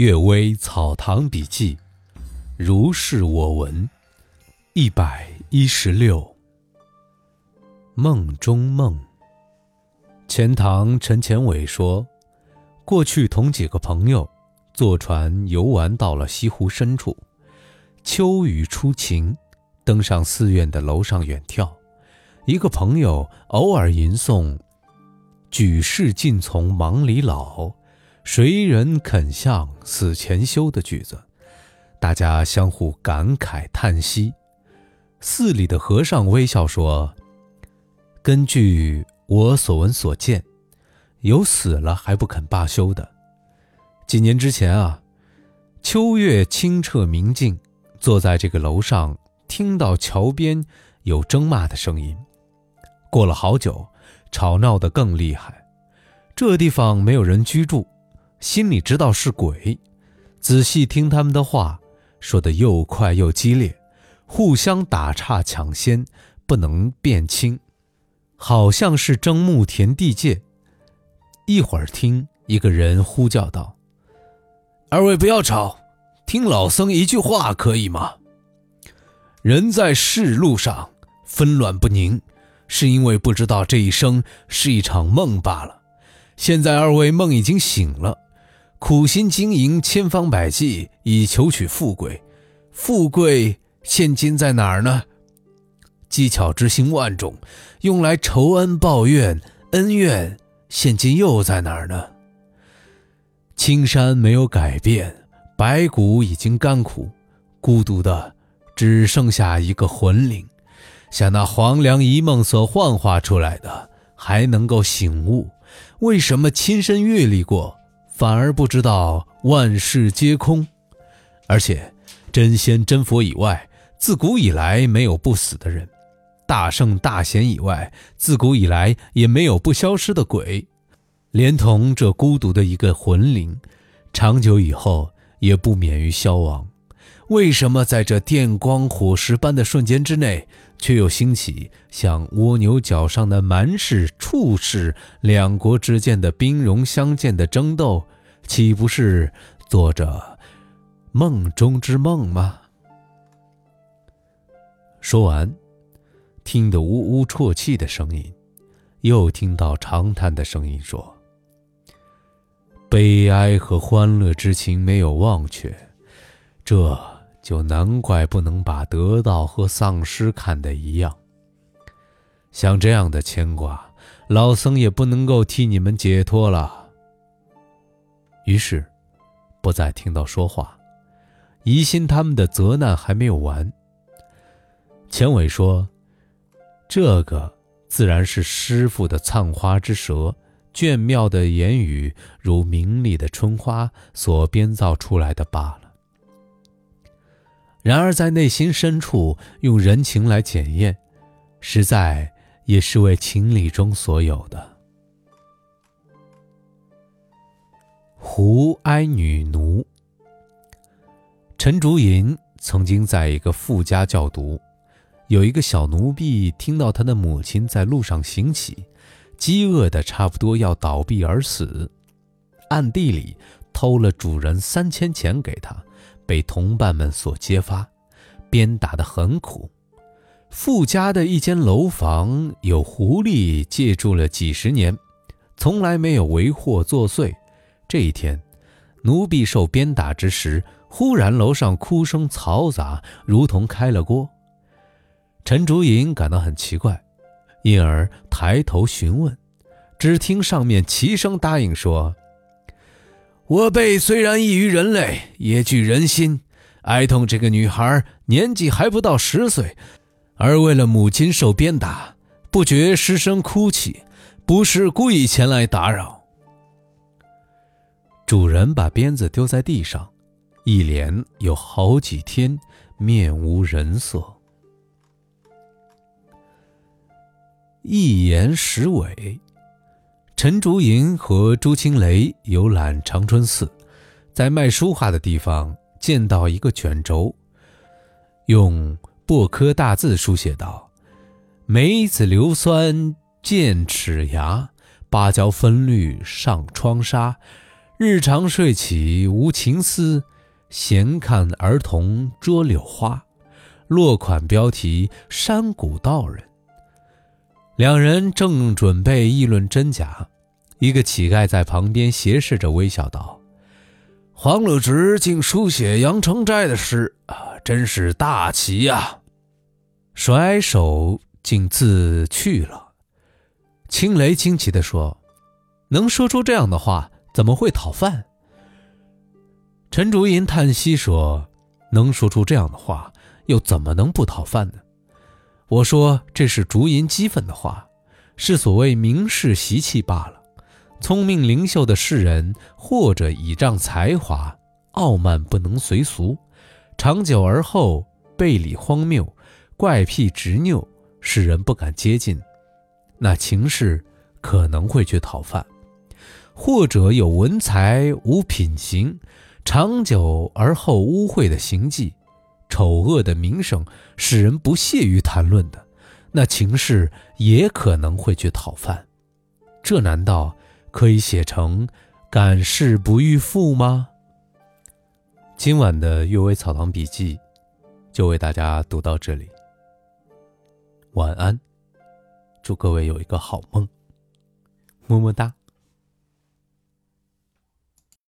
阅微草堂笔记，如是我闻，一百一十六。梦中梦。钱塘陈前伟说，过去同几个朋友坐船游玩到了西湖深处，秋雨初晴，登上寺院的楼上远眺。一个朋友偶尔吟诵“举世尽从忙里老”。谁人肯向死前休的句子，大家相互感慨叹息。寺里的和尚微笑说：“根据我所闻所见，有死了还不肯罢休的。几年之前啊，秋月清澈明净，坐在这个楼上，听到桥边有争骂的声音。过了好久，吵闹得更厉害。这地方没有人居住。”心里知道是鬼，仔细听他们的话，说的又快又激烈，互相打岔抢先，不能辨清，好像是争牧田地界。一会儿听一个人呼叫道：“二位不要吵，听老僧一句话可以吗？人在世路上纷乱不宁，是因为不知道这一生是一场梦罢了。现在二位梦已经醒了。”苦心经营，千方百计以求取富贵，富贵现今在哪儿呢？技巧之心万种，用来仇恩报怨，恩怨现今又在哪儿呢？青山没有改变，白骨已经干枯，孤独的只剩下一个魂灵，像那黄粱一梦所幻化出来的，还能够醒悟，为什么亲身阅历过？反而不知道万事皆空，而且真仙真佛以外，自古以来没有不死的人；大圣大贤以外，自古以来也没有不消失的鬼。连同这孤独的一个魂灵，长久以后也不免于消亡。为什么在这电光火石般的瞬间之内，却又兴起像蜗牛角上的蛮氏、处氏两国之间的兵戎相见的争斗？岂不是做着梦中之梦吗？说完，听得呜呜啜泣的声音，又听到长叹的声音，说：“悲哀和欢乐之情没有忘却，这就难怪不能把得到和丧失看得一样。像这样的牵挂，老僧也不能够替你们解脱了。”于是，不再听到说话。疑心他们的责难还没有完。钱伟说：“这个自然是师傅的灿花之舌，眷妙的言语如明丽的春花所编造出来的罢了。然而，在内心深处用人情来检验，实在也是为情理中所有的。”胡哀女奴。陈竹银曾经在一个富家教读，有一个小奴婢听到他的母亲在路上行乞，饥饿的差不多要倒闭而死，暗地里偷了主人三千钱给他，被同伴们所揭发，鞭打得很苦。富家的一间楼房有狐狸借住了几十年，从来没有为祸作祟。这一天，奴婢受鞭打之时，忽然楼上哭声嘈杂，如同开了锅。陈竹银感到很奇怪，因而抬头询问，只听上面齐声答应说：“我辈虽然异于人类，也具人心，哀痛这个女孩年纪还不到十岁，而为了母亲受鞭打，不觉失声哭泣，不是故意前来打扰。”主人把鞭子丢在地上，一连有好几天面无人色。一言十尾，陈竹银和朱青雷游览长春寺，在卖书画的地方见到一个卷轴，用薄刻大字书写道：“梅子硫酸见齿牙，芭蕉分绿上窗纱。”日常睡起无情思，闲看儿童捉柳花。落款标题：山谷道人。两人正准备议论真假，一个乞丐在旁边斜视着，微笑道：“黄鲁直竟书写杨成斋的诗啊，真是大奇呀！”甩手竟自去了。青雷惊奇地说：“能说出这样的话，怎么会讨饭？”陈竹银叹息说：“能说出这样的话。”又怎么能不讨饭呢？我说这是竹银激愤的话，是所谓名士习气罢了。聪明灵秀的士人，或者倚仗才华，傲慢不能随俗，长久而后背理荒谬，怪癖执拗，使人不敢接近。那情势可能会去讨饭；或者有文才无品行，长久而后污秽的行迹。丑恶的名声使人不屑于谈论的，那情势也可能会去讨饭，这难道可以写成“感事不欲富”吗？今晚的阅微草堂笔记就为大家读到这里，晚安，祝各位有一个好梦，么么哒。